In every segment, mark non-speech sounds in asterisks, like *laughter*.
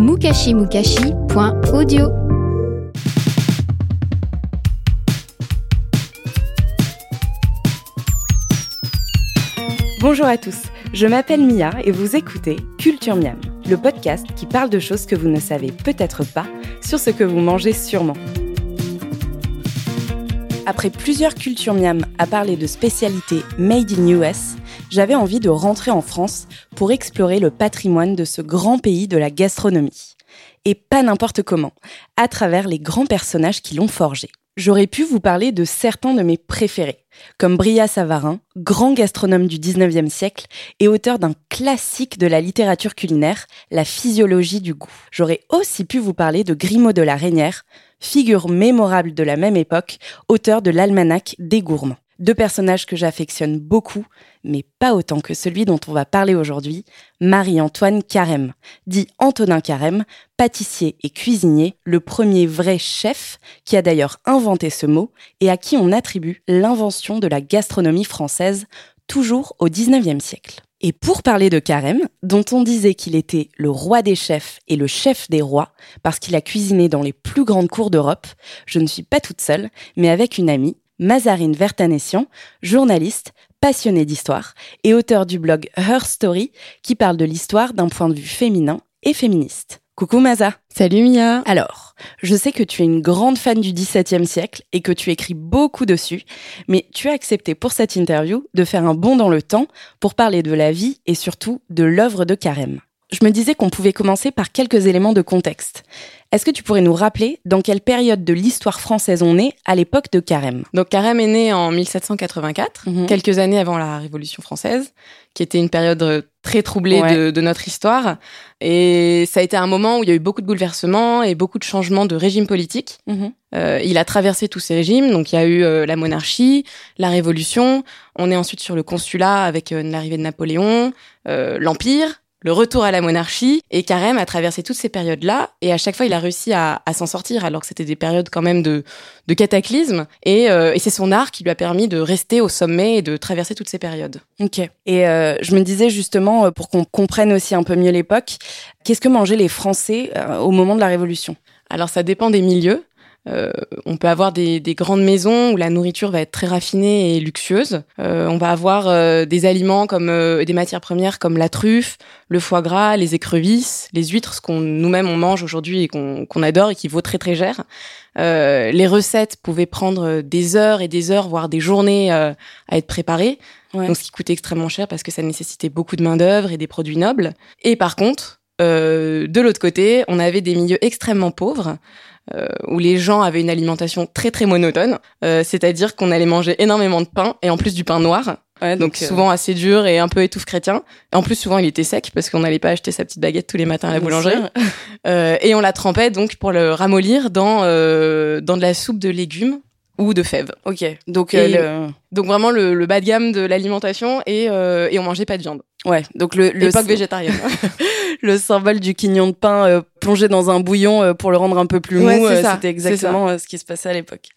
mukashimukashi.audio Bonjour à tous, je m'appelle Mia et vous écoutez Culture Miam, le podcast qui parle de choses que vous ne savez peut-être pas sur ce que vous mangez sûrement. Après plusieurs Culture Miam à parler de spécialités made in US, j'avais envie de rentrer en France pour explorer le patrimoine de ce grand pays de la gastronomie. Et pas n'importe comment, à travers les grands personnages qui l'ont forgé. J'aurais pu vous parler de certains de mes préférés, comme Bria Savarin, grand gastronome du 19e siècle et auteur d'un classique de la littérature culinaire, La physiologie du goût. J'aurais aussi pu vous parler de Grimaud de la Reynière, figure mémorable de la même époque, auteur de l'Almanach des gourmands. Deux personnages que j'affectionne beaucoup, mais pas autant que celui dont on va parler aujourd'hui, Marie-Antoine Carême, dit Antonin Carême, pâtissier et cuisinier, le premier vrai chef, qui a d'ailleurs inventé ce mot, et à qui on attribue l'invention de la gastronomie française, toujours au XIXe siècle. Et pour parler de Carême, dont on disait qu'il était le roi des chefs et le chef des rois, parce qu'il a cuisiné dans les plus grandes cours d'Europe, je ne suis pas toute seule, mais avec une amie, Mazarine Vertanessian, journaliste, passionnée d'histoire et auteur du blog Her Story qui parle de l'histoire d'un point de vue féminin et féministe. Coucou Maza. Salut Mia. Alors, je sais que tu es une grande fan du XVIIe siècle et que tu écris beaucoup dessus, mais tu as accepté pour cette interview de faire un bond dans le temps pour parler de la vie et surtout de l'œuvre de Carême. Je me disais qu'on pouvait commencer par quelques éléments de contexte. Est-ce que tu pourrais nous rappeler dans quelle période de l'histoire française on est à l'époque de Carême? Donc Carême est né en 1784, Mhm. quelques années avant la Révolution française, qui était une période euh, très troublée Ouais. de, de notre histoire. Et ça a été un moment où il y a eu beaucoup de bouleversements et beaucoup de changements de régime politique. Euh, il a traversé tous ces régimes, donc il y a eu euh, la monarchie, la Révolution. On est ensuite sur le consulat avec euh, l'arrivée de Napoléon, l'Empire, le retour à la monarchie. Et Carême a traversé toutes ces périodes-là, et à chaque fois il a réussi à, à s'en sortir, alors que c'était des périodes quand même de, de cataclysme. Et, euh, et c'est son art qui lui a permis de rester au sommet et de traverser toutes ces périodes. Ok. Et euh, je me disais justement, euh, pour qu'on comprenne aussi un peu mieux l'époque, qu'est-ce que mangeaient les Français euh, au moment de la Révolution? Alors ça dépend des milieux. Euh, on peut avoir des, des grandes maisons où la nourriture va être très raffinée et luxueuse. Euh, on va avoir euh, des aliments comme euh, des matières premières comme la truffe, le foie gras, les écrevisses, les huîtres, ce qu'on nous-mêmes on mange aujourd'hui et qu'on adore et qui vaut très très cher. Euh, les recettes pouvaient prendre des heures et des heures, voire des journées euh, à être préparées. Ouais. Donc ce qui coûtait extrêmement cher parce que ça nécessitait beaucoup de main d'œuvre et des produits nobles. Et par contre, euh, de l'autre côté, on avait des milieux extrêmement pauvres euh, où les gens avaient une alimentation très très monotone, euh, c'est-à-dire qu'on allait manger énormément de pain et en plus du pain noir, Ouais, donc euh, souvent assez dur et un peu étouffe chrétien. Et en plus souvent il était sec parce qu'on n'allait pas acheter sa petite baguette tous les matins à la boulangerie. *laughs* Euh, et on la trempait donc pour le ramollir dans euh, dans de la soupe de légumes ou de fèves. Ok. Donc euh, le... Donc vraiment le, le bas de gamme de l'alimentation et euh, et on mangeait pas de viande. Ouais. Donc le le, végétarienne. *laughs* le symbole du quignon de pain euh, plongé dans un bouillon euh, pour le rendre un peu plus mou, Ouais, euh, c'était exactement euh, ce qui se passait à l'époque.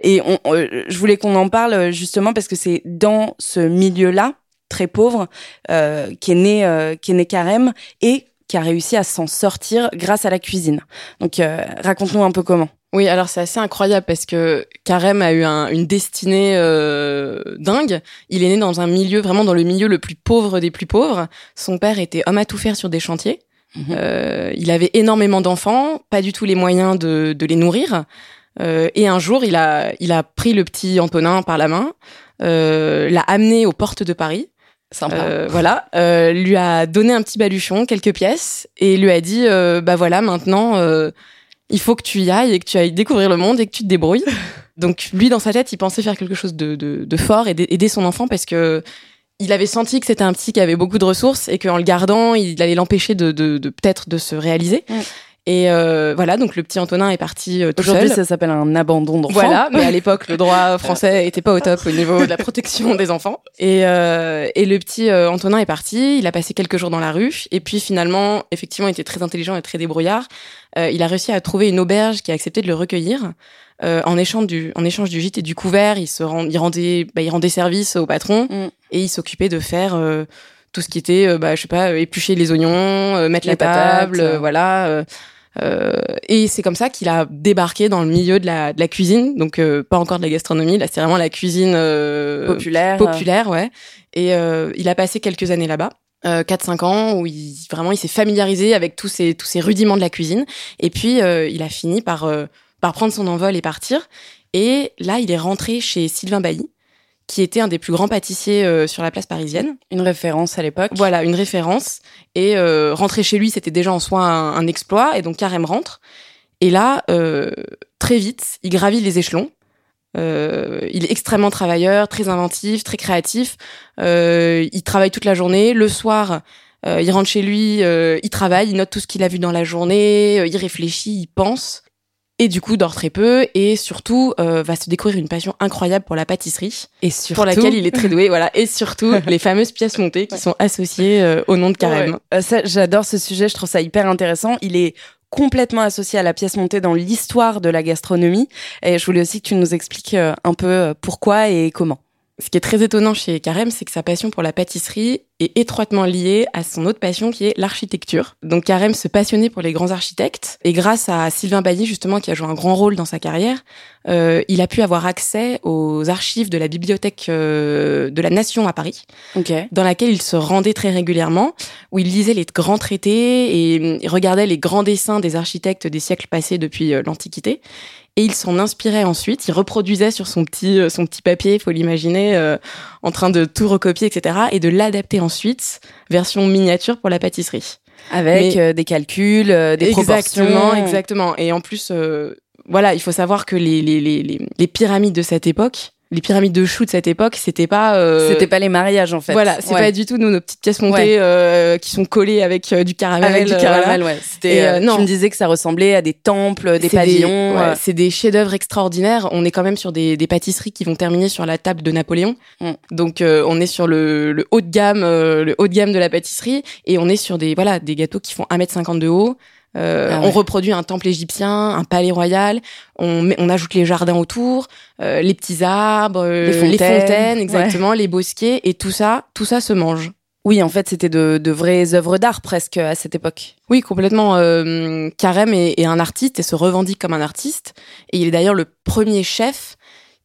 Et on, euh, je voulais qu'on en parle euh, justement parce que c'est dans ce milieu-là très pauvre euh, qu'est né euh, qu'est né Carême et qui a réussi à s'en sortir grâce à la cuisine. Donc euh, raconte-nous un peu comment. Oui, alors c'est assez incroyable parce que Carême a eu un- une destinée euh, dingue. Il est né dans un milieu, vraiment dans le milieu le plus pauvre des plus pauvres. Son père était homme à tout faire sur des chantiers. Mhm. Euh, il avait énormément d'enfants, pas du tout les moyens de, de les nourrir. Euh, et un jour, il a, il a pris le petit Antonin par la main, euh, l'a amené aux portes de Paris. Sympa. Euh, voilà, euh, lui a donné un petit baluchon, quelques pièces, et lui a dit, bah voilà, maintenant, euh, il faut que tu y ailles et que tu ailles découvrir le monde et que tu te débrouilles. *laughs* Donc lui, dans sa tête, il pensait faire quelque chose de, de, de fort et d'aider son enfant parce que il avait senti que c'était un petit qui avait beaucoup de ressources et qu'en le gardant, il allait l'empêcher de, de, de peut-être de se réaliser. Et euh, voilà, donc le petit Antonin est parti euh, tout Aujourd'hui, seul. ça s'appelle un abandon d'enfant. Voilà, mais à l'époque, le droit *laughs* français était pas au top au niveau de la protection des enfants. Et, euh, et le petit euh, Antonin est parti, il a passé quelques jours dans la rue, et puis finalement, effectivement, il était très intelligent et très débrouillard. Euh, il a réussi à trouver une auberge qui a accepté de le recueillir. Euh, en échange du en échange du gîte et du couvert, il se rend, il rendait bah, il rendait service au patron Mm. et il s'occupait de faire euh, tout ce qui était bah je sais pas éplucher les oignons, euh, mettre Les la table, patates. voilà. Euh, et c'est comme ça qu'il a débarqué dans le milieu de la, de la cuisine, donc euh, pas encore de la gastronomie, là c'est vraiment la cuisine euh, populaire. populaire, ouais. Et il a passé quelques années là-bas. Euh, 4-5 ans où il vraiment il s'est familiarisé avec tous ces tous ces rudiments de la cuisine et puis il a fini par par prendre son envol et partir et là il est rentré chez Sylvain Bailly qui était un des plus grands pâtissiers euh, sur la place parisienne Une référence à l'époque. voilà, une référence. Et euh, rentrer chez lui, c'était déjà en soi un, un exploit. Et donc Carême rentre. Et là, euh, très vite, il gravit les échelons. Euh, il est extrêmement travailleur, très inventif, très créatif. Euh, il travaille toute la journée. Le soir, euh, il rentre chez lui, euh, il travaille, il note tout ce qu'il a vu dans la journée, il réfléchit, il pense. Et du coup, dort très peu et surtout euh, va se découvrir une passion incroyable pour la pâtisserie Et surtout, pour laquelle il est très doué, voilà, et surtout *laughs* les fameuses pièces montées qui sont associées euh, au nom de Carême. Ouais. Euh, ça, j'adore ce sujet, je trouve ça hyper intéressant. Il est complètement associé à la pièce montée dans l'histoire de la gastronomie. Et je voulais aussi que tu nous expliques euh, un peu pourquoi et comment. Ce qui est très étonnant chez Carême, c'est que sa passion pour la pâtisserie est étroitement liée à son autre passion qui est l'architecture. Donc Carême se passionnait pour les grands architectes et grâce à Sylvain Bailly justement qui a joué un grand rôle dans sa carrière, euh, il a pu avoir accès aux archives de la bibliothèque euh, de la Nation à Paris. Ok. dans laquelle il se rendait très régulièrement, où il lisait les grands traités et hum, il regardait les grands dessins des architectes des siècles passés depuis euh, l'Antiquité. Et il s'en inspirait ensuite, il reproduisait sur son petit, euh, son petit papier, faut l'imaginer, euh, en train de tout recopier, etc. et de l'adapter ensuite, version miniature pour la pâtisserie. Avec Mais- euh, des calculs, euh, des exactement, proportions. exactement. Et en plus, euh, voilà, il faut savoir que les, les, les, les pyramides de cette époque, les pyramides de choux de cette époque, c'était pas... euh, C'était pas les mariages en fait. Voilà, c'est Ouais. pas du tout nous, nos petites pièces montées euh, qui sont collées avec euh, du caramel. Avec du euh, caramel, voilà. ouais. C'était, euh, non. Tu me disais que ça ressemblait à des temples, des pavillons. ouais, c'est des chefs-d'œuvre extraordinaires. On est quand même sur des, des pâtisseries qui vont terminer sur la table de Napoléon. Mm. Donc euh, on est sur le, le haut de gamme, euh, le haut de gamme de la pâtisserie, et on est sur des voilà des gâteaux qui font 1m50 de haut. Euh, Ah ouais. On reproduit un temple égyptien, un palais royal. On, met- on ajoute les jardins autour, euh, les petits arbres, euh, Les fontaines, exactement, les bosquets, et tout ça, tout ça se mange. Oui, en fait, c'était de, de vraies œuvres d'art presque à cette époque. Oui, complètement. Euh, Carême est, est un artiste et se revendique comme un artiste. Et il est d'ailleurs le premier chef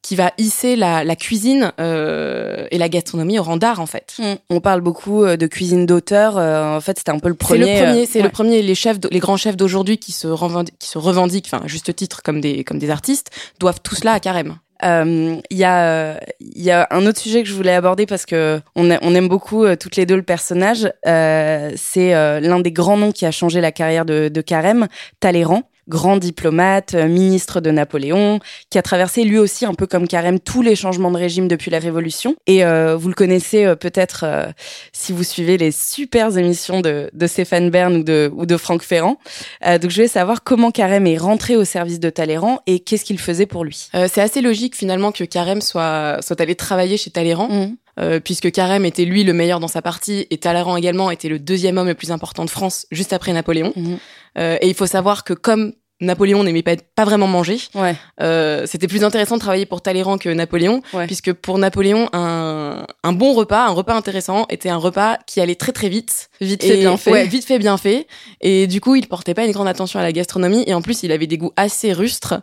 qui va hisser la, la cuisine euh, et la gastronomie au rang d'art, en fait. On parle beaucoup euh, de cuisine d'auteur. euh, en fait, c'était un peu le C'est premier. le premier, euh, c'est ouais. le premier. Les chefs, les grands chefs d'aujourd'hui qui se revendiquent, qui se revendiquent, enfin, à juste titre comme des comme des artistes, doivent tout cela à Carême. Euh, Il y a, il y a un autre sujet que je voulais aborder parce que on, a- on aime beaucoup euh, toutes les deux le personnage. Euh, c'est euh, l'un des grands noms qui a changé la carrière de, de Carême, Talleyrand, grand diplomate, euh, ministre de Napoléon, qui a traversé lui aussi un peu comme Carême tous les changements de régime depuis la Révolution. Et euh, vous le connaissez euh, peut-être euh, si vous suivez les super émissions de, de Stéphane Bern ou de, ou de Franck Ferrand. Donc je voulais savoir comment Carême est rentré au service de Talleyrand et qu'est-ce qu'il faisait pour lui. C'est assez logique finalement que Carême soit soit allé travailler chez Talleyrand. Mmh. euh, puisque Carême était lui le meilleur dans sa partie et Talleyrand également était le deuxième homme le plus important de France juste après Napoléon. Mhm. Euh, et il faut savoir que comme Napoléon n'aimait pas, pas vraiment manger, Ouais. euh, c'était plus intéressant de travailler pour Talleyrand que Napoléon, Ouais. puisque pour Napoléon, un, un bon repas, un repas intéressant, était un repas qui allait très très vite. Vite Et- fait, bien fait. Ouais, vite fait, bien fait. Et du coup, il portait pas une grande attention à la gastronomie. Et en plus, il avait des goûts assez rustres.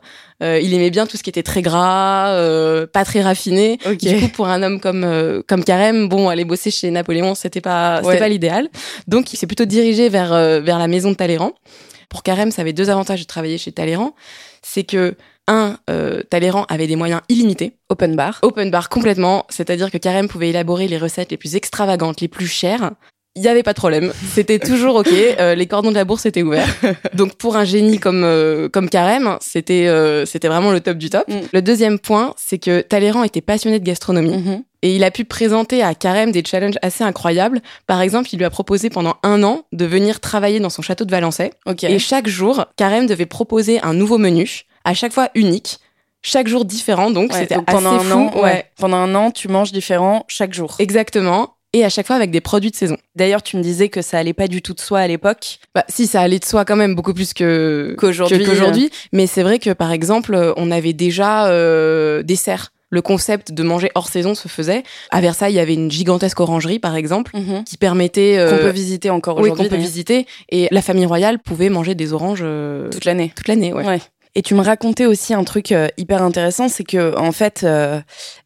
Euh, il aimait bien tout ce qui était très gras, euh, pas très raffiné. Ok. Du coup, pour un homme comme euh, comme Carême, bon, aller bosser chez Napoléon, c'était pas c'était Ouais. pas l'idéal. Donc, il s'est plutôt dirigé vers euh, vers la maison de Talleyrand. Pour Carême, ça avait deux avantages de travailler chez Talleyrand, c'est que un, euh, Talleyrand avait des moyens illimités, Open bar. open bar complètement, c'est-à-dire que Carême pouvait élaborer les recettes les plus extravagantes, les plus chères, il y avait pas de problème. C'était toujours ok. *laughs* Euh, les cordons de la bourse étaient ouverts. Donc pour un génie comme euh, comme Carême, c'était euh, c'était vraiment le top du top. Mm. Le deuxième point, c'est que Talleyrand était passionné de gastronomie. Mm-hmm. Et il a pu présenter à Carême des challenges assez incroyables. Par exemple, il lui a proposé pendant un an de venir travailler dans son château de Valençay. Et chaque jour, Carême devait proposer un nouveau menu, à chaque fois unique, chaque jour différent. Donc c'était pendant un an. Ouais. Pendant un an, tu manges différent chaque jour. Exactement et à chaque fois avec des produits de saison. D'ailleurs, tu me disais que ça allait pas du tout de soi à l'époque. Bah, si, ça allait de soi quand même beaucoup plus que qu'aujourd'hui. mais c'est vrai que par exemple, on avait déjà euh, des serres. Le concept de manger hors saison se faisait. À Versailles, il y avait une gigantesque orangerie, par exemple, mhm. qui permettait euh, qu'on peut visiter encore aujourd'hui. Oui, qu'on peut visiter. Et la famille royale pouvait manger des oranges euh, toute l'année. Toute l'année, ouais. ouais. Et tu me racontais aussi un truc euh, hyper intéressant, c'est que en fait,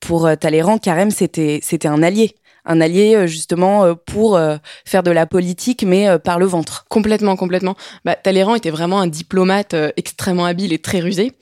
pour Talleyrand, Carême, c'était c'était un allié un allié euh, justement euh, pour euh, faire de la politique, mais par le ventre. Complètement, complètement. Bah, Talleyrand était vraiment un diplomate extrêmement habile et très rusé.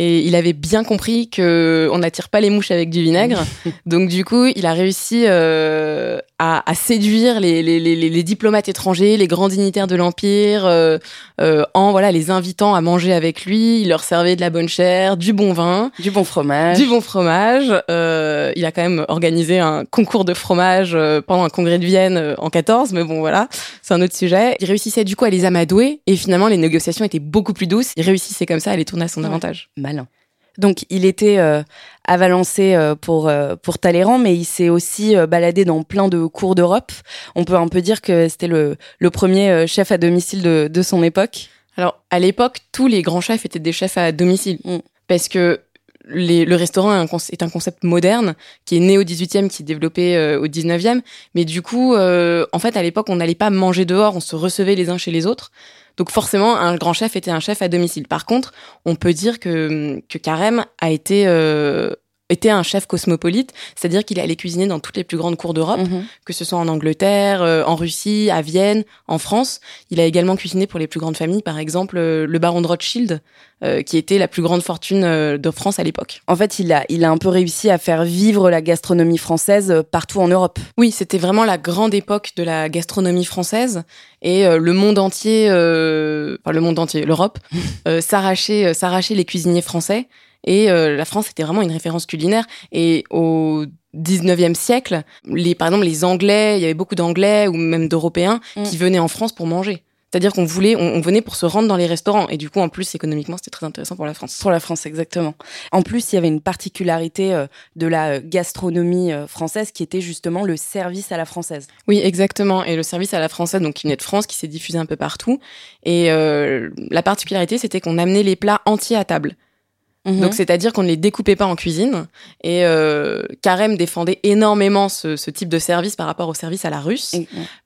Et il avait bien compris que on n'attire pas les mouches avec du vinaigre. *laughs* Donc du coup, il a réussi euh, à, à, séduire les, les, les, les, diplomates étrangers, les grands dignitaires de l'empire, euh, euh, en voilà les invitant à manger avec lui. Il leur servait de la bonne chair, du bon vin, du bon fromage, du bon fromage. Il a quand même organisé un concours de fromage pendant un congrès de Vienne en 14, mais bon voilà, c'est un autre sujet. Il réussissait du coup à les amadouer et finalement les négociations étaient beaucoup plus douces. Il réussissait comme ça à les tourner à son avantage. Donc il était euh, Valençay euh, pour euh, pour Talleyrand, mais il s'est aussi baladé dans plein de cours d'Europe. On peut un peu dire que c'était le, le premier chef à domicile de, de son époque. Alors à l'époque, tous les grands chefs étaient des chefs à domicile, mm. parce que le restaurant est un, concept moderne qui est né au 18e, qui est développé au 19e. Mais du coup, en fait, à l'époque, on n'allait pas manger dehors, on se recevait les uns chez les autres. Donc forcément, un grand chef était un chef à domicile. Par contre, on peut dire que, que Carême a été euh, était un chef cosmopolite, c'est-à-dire qu'il allait cuisiner dans toutes les plus grandes cours d'Europe, mhm. que ce soit en Angleterre, euh, en Russie, à Vienne, en France. Il a également cuisiné pour les plus grandes familles, par exemple euh, le baron de Rothschild, euh, qui était la plus grande fortune de France à l'époque. En fait, il a, il a un peu réussi à faire vivre la gastronomie française partout en Europe. Oui, c'était vraiment la grande époque de la gastronomie française et le monde entier, enfin le monde entier, l'Europe, *laughs* s'arrachait, s'arrachait les cuisiniers français. Et euh, la France était vraiment une référence culinaire. Et au 19e siècle, les, par exemple, les Anglais, il y avait beaucoup d'Anglais ou même d'Européens mm. qui venaient en France pour manger. C'est-à-dire qu'on voulait, on, venait pour se rendre dans les restaurants. Et du coup, en plus, économiquement, c'était très intéressant pour la France. Pour la France, exactement. En plus, il y avait une particularité euh, de la euh, gastronomie française qui était justement le service à la française. Oui, exactement. Et le service à la française, donc qui venait de France, qui s'est diffusé un peu partout. Et la particularité, c'était qu'on amenait les plats entiers à table. Mhm. Donc c'est-à-dire qu'on ne les découpait pas en cuisine. Et euh, Carême défendait énormément ce, ce, type de service par rapport au service à la russe,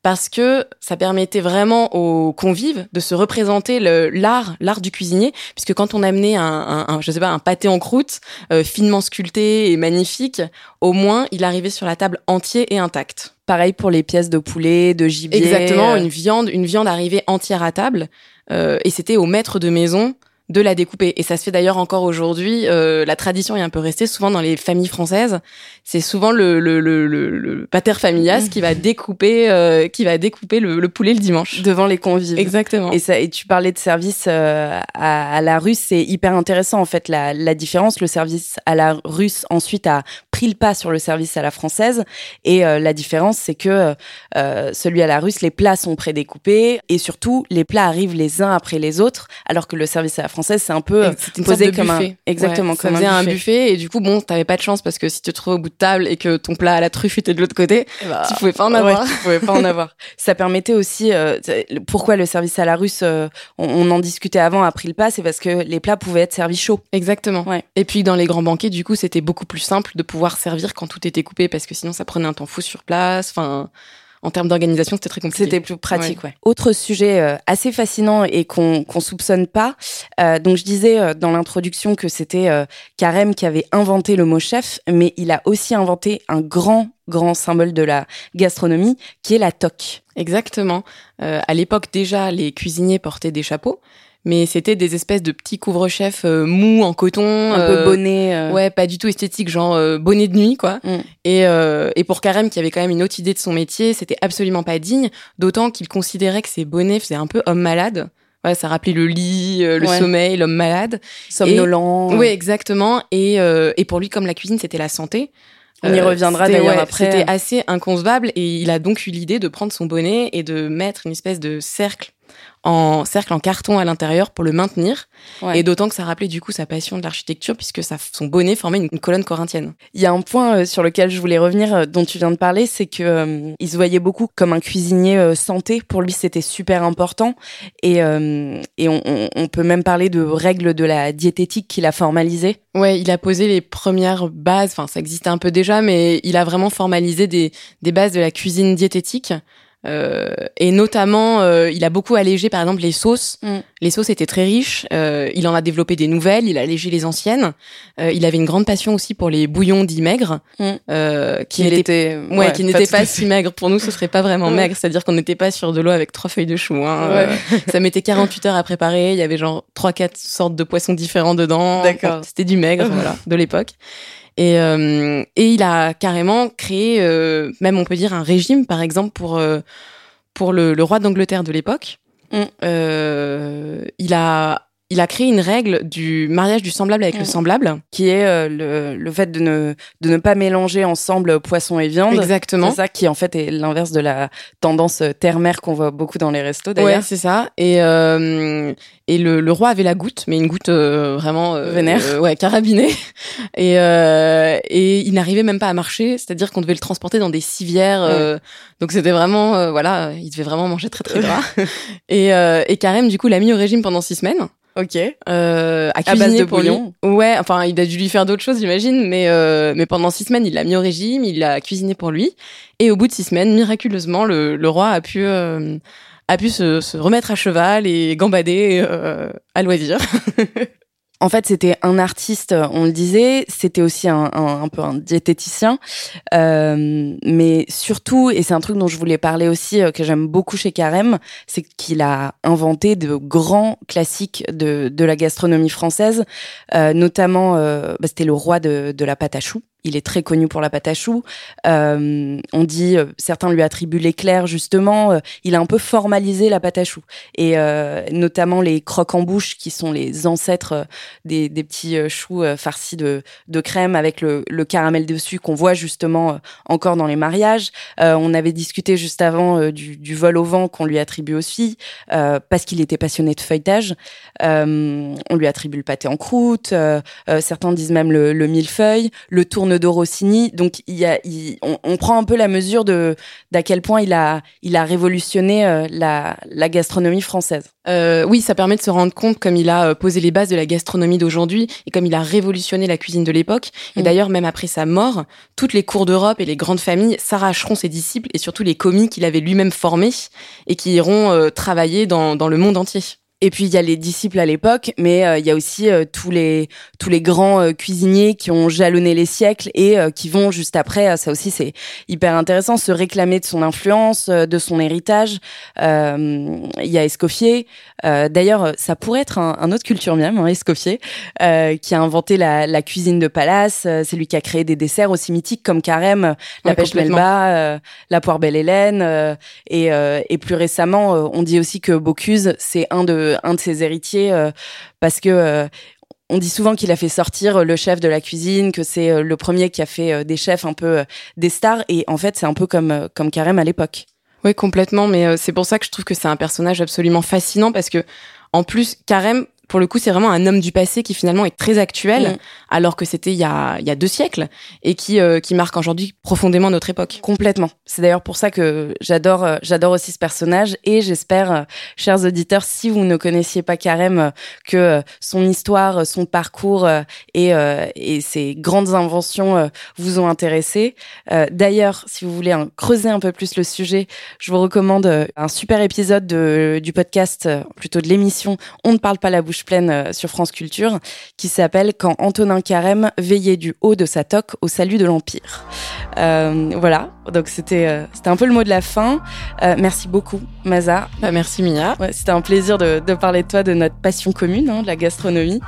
parce que ça permettait vraiment aux convives de se représenter l'art, l'art du cuisinier, puisque quand on amenait un, un, je sais pas, un pâté en croûte euh, finement sculpté et magnifique, au moins il arrivait sur la table entier et intact. Pareil pour les pièces de poulet, de gibier. Exactement, une viande, une viande arrivait entière à table, euh, et c'était au maître de maison de la découper. Et ça se fait d'ailleurs encore aujourd'hui. Euh, la tradition est un peu restée souvent dans les familles françaises. C'est souvent le, le, le, le, pater familias qui va découper, euh, qui va découper le, poulet le dimanche devant les convives. Exactement. Et ça, et tu parlais de service euh, à, la russe, c'est hyper intéressant en fait la, la différence. Le service à la russe ensuite a pris le pas sur le service à la française. Et la différence, c'est que celui à la russe, les plats sont prédécoupés et surtout les plats arrivent les uns après les autres, alors que le service à la française, c'est un peu posé comme buffet. un exactement comme un, buffet. et du coup bon, t'avais pas de chance parce que si tu te trouvais au bout de table et que ton plat à la truffe était de l'autre côté, eh bah, tu pouvais pas en avoir. tu pouvais pas en avoir. *laughs* Ça permettait aussi euh, pourquoi le service à la russe euh, on, en discutait avant a pris le pas, c'est parce que les plats pouvaient être servis chauds. Exactement. Ouais. Et puis dans les grands banquets, du coup, c'était beaucoup plus simple de pouvoir servir quand tout était coupé parce que sinon ça prenait un temps fou sur place. Enfin, en termes d'organisation, c'était très compliqué. C'était plus pratique, ouais. Autre sujet euh, assez fascinant et qu'on qu'on soupçonne pas. Euh, donc je disais euh, dans l'introduction que c'était euh, Carême qui avait inventé le mot chef, mais il a aussi inventé un grand grand symbole de la gastronomie qui est la toque. Exactement. à l'époque déjà, les cuisiniers portaient des chapeaux mais c'était des espèces de petits couvre-chefs euh, mous en coton, un peu bonnet. Ouais, pas du tout esthétique, genre bonnet de nuit quoi. Mm. Et, et pour Carême qui avait quand même une autre idée de son métier, c'était absolument pas digne, d'autant qu'il considérait que ses bonnets faisaient un peu homme malade. Ouais, ça rappelait le lit, le sommeil, l'homme malade. Somnolent. Oui, exactement. Et, et pour lui, comme la cuisine, c'était la santé, on y euh, reviendra d'ailleurs après. C'était assez inconcevable et il a donc eu l'idée de prendre son bonnet et de mettre une espèce de cercle en cercle en carton à l'intérieur pour le maintenir. Et d'autant que ça rappelait du coup sa passion de l'architecture puisque ça, son bonnet formait une, colonne corinthienne. Il y a un point euh, sur lequel je voulais revenir euh, dont tu viens de parler, c'est que euh, il se voyait beaucoup comme un cuisinier santé. Pour lui, c'était super important. Et, et on, on, peut même parler de règles de la diététique qu'il a formalisées. Ouais, il a posé les premières bases. Enfin, ça existait un peu déjà, mais il a vraiment formalisé des, des bases de la cuisine diététique. Euh, et notamment, euh, il a beaucoup allégé, par exemple, les sauces. Mm. Les sauces étaient très riches. Euh, il en a développé des nouvelles. Il a allégé les anciennes. il avait une grande passion aussi pour les bouillons dits maigres, mm. qui n'étaient ouais, qui n'étaient pas, si maigres. Pour nous, ce serait pas vraiment *laughs* maigre. C'est-à-dire qu'on n'était pas sur de l'eau avec trois feuilles de chou. Hein. ça mettait 48 heures à préparer. Il y avait genre trois, quatre sortes de poissons différents dedans. D'accord. C'était du maigre, voilà, de l'époque. Et, euh, et il a carrément créé, euh, même on peut dire, un régime, par exemple, pour, euh, pour le, le roi d'Angleterre de l'époque. Mm. il a il a créé une règle du mariage du semblable avec le semblable. Qui est euh, le, le, fait de ne, de ne pas mélanger ensemble poisson et viande. Exactement. C'est ça qui, en fait, est l'inverse de la tendance terre-mer qu'on voit beaucoup dans les restos, d'ailleurs. Ouais, c'est ça. Et, euh, et le, le, roi avait la goutte, mais une goutte euh, vraiment... Vénère. ouais, carabinée. *laughs* Et, et il n'arrivait même pas à marcher, c'est-à-dire qu'on devait le transporter dans des civières. donc c'était vraiment... voilà, il devait vraiment manger très très *laughs* gras. et, et Karim, du coup, l'a mis au régime pendant six semaines. Ok. Euh, à, base de bouillon. Ouais, enfin, il a dû lui faire d'autres choses, j'imagine, mais euh, mais pendant six semaines, il l'a mis au régime, il l'a cuisiné pour lui, et au bout de six semaines, miraculeusement, le, le roi a pu euh, a pu se, se, remettre à cheval et gambader euh, à loisir. *laughs* En fait, c'était un artiste, on le disait, c'était aussi un, un, un, peu un diététicien, euh, mais surtout, et c'est un truc dont je voulais parler aussi, euh, que j'aime beaucoup chez Carême, c'est qu'il a inventé de grands classiques de, de la gastronomie française, euh, notamment, euh, bah, c'était le roi de, de la pâte à choux il est très connu pour la pâte à choux. Euh, on dit, euh, certains lui attribuent l'éclair justement. Euh, il a un peu formalisé la pâte à choux et notamment les croques en bouche qui sont les ancêtres des, des petits choux farcis de, de crème avec le, le caramel dessus qu'on voit justement encore dans les mariages. on avait discuté juste avant du, du, vol au vent qu'on lui attribue aussi parce qu'il était passionné de feuilletage. on lui attribue le pâté en croûte. certains disent même le, le millefeuille, le tourne de Rossini. Donc il y a, on, prend un peu la mesure de d'à quel point il a, il a révolutionné euh, la, la, gastronomie française. Euh, oui, ça permet de se rendre compte comme il a euh, posé les bases de la gastronomie d'aujourd'hui et comme il a révolutionné la cuisine de l'époque. Et mm. d'ailleurs, même après sa mort, toutes les cours d'Europe et les grandes familles s'arracheront ses disciples et surtout les commis qu'il avait lui-même formés et qui iront travailler dans, dans le monde entier. Et puis il y a les disciples à l'époque, mais euh, il y a aussi euh, tous les tous les grands euh, cuisiniers qui ont jalonné les siècles et qui vont juste après. ça aussi c'est hyper intéressant, se réclamer de son influence, de son héritage. Il y a Escoffier. D'ailleurs, ça pourrait être un, un autre culture miam, hein, Escoffier, qui a inventé la, la cuisine de palace. c'est lui qui a créé des desserts aussi mythiques comme carême, la pêche melba, la poire belle Hélène, et, et plus récemment, on dit aussi que Bocuse, c'est un de un de ses héritiers euh, parce que euh, on dit souvent qu'il a fait sortir le chef de la cuisine, que c'est euh, le premier qui a fait des chefs un peu des stars. Et en fait, c'est un peu comme, comme Carême à l'époque. Oui, complètement. Mais c'est pour ça que je trouve que c'est un personnage absolument fascinant parce que, en plus, Carême, pour le coup, c'est vraiment un homme du passé qui finalement est très actuel, mm. alors que c'était il y a, il y a deux siècles, et qui, euh, qui marque aujourd'hui profondément notre époque. Complètement. C'est d'ailleurs pour ça que j'adore, euh, j'adore aussi ce personnage, et j'espère, euh, chers auditeurs, si vous ne connaissiez pas Carême, que son histoire, son parcours et, et ses grandes inventions vous ont intéressé. d'ailleurs, si vous voulez creuser un peu plus le sujet, je vous recommande un super épisode de, du podcast, plutôt de l'émission On ne parle pas la bouche pleine sur France Culture qui s'appelle Quand Antonin Carême veillait du haut de sa toque au salut de l'Empire. voilà, donc c'était c'était un peu le mot de la fin. merci beaucoup, Maza. Bah, merci, Mia. Ouais, c'était un plaisir de, de, parler de toi, de notre passion commune, hein, de la gastronomie.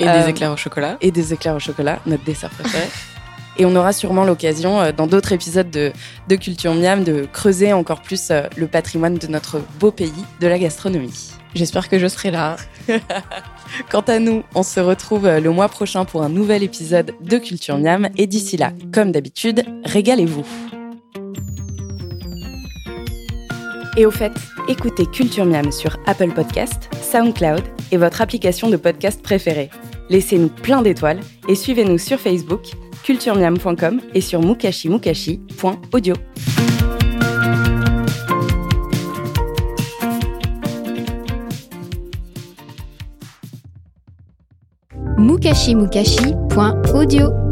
Et des éclairs au chocolat. Et des éclairs au chocolat, notre dessert préféré. *laughs* Et on aura sûrement l'occasion, euh, dans d'autres épisodes de, de, Culture Miam, de creuser encore plus euh, le patrimoine de notre beau pays de la gastronomie. J'espère que je serai là. *laughs* Quant à nous, on se retrouve euh, le mois prochain pour un nouvel épisode de Culture Miam. Et d'ici là, comme d'habitude, régalez-vous. Et au fait, écoutez Culture Miam sur Apple Podcast, SoundCloud et votre application de podcast préférée. Laissez-nous plein d'étoiles et suivez-nous sur Facebook culturemiam.com et sur mukashimukashi.audio. mukashimukashi.audio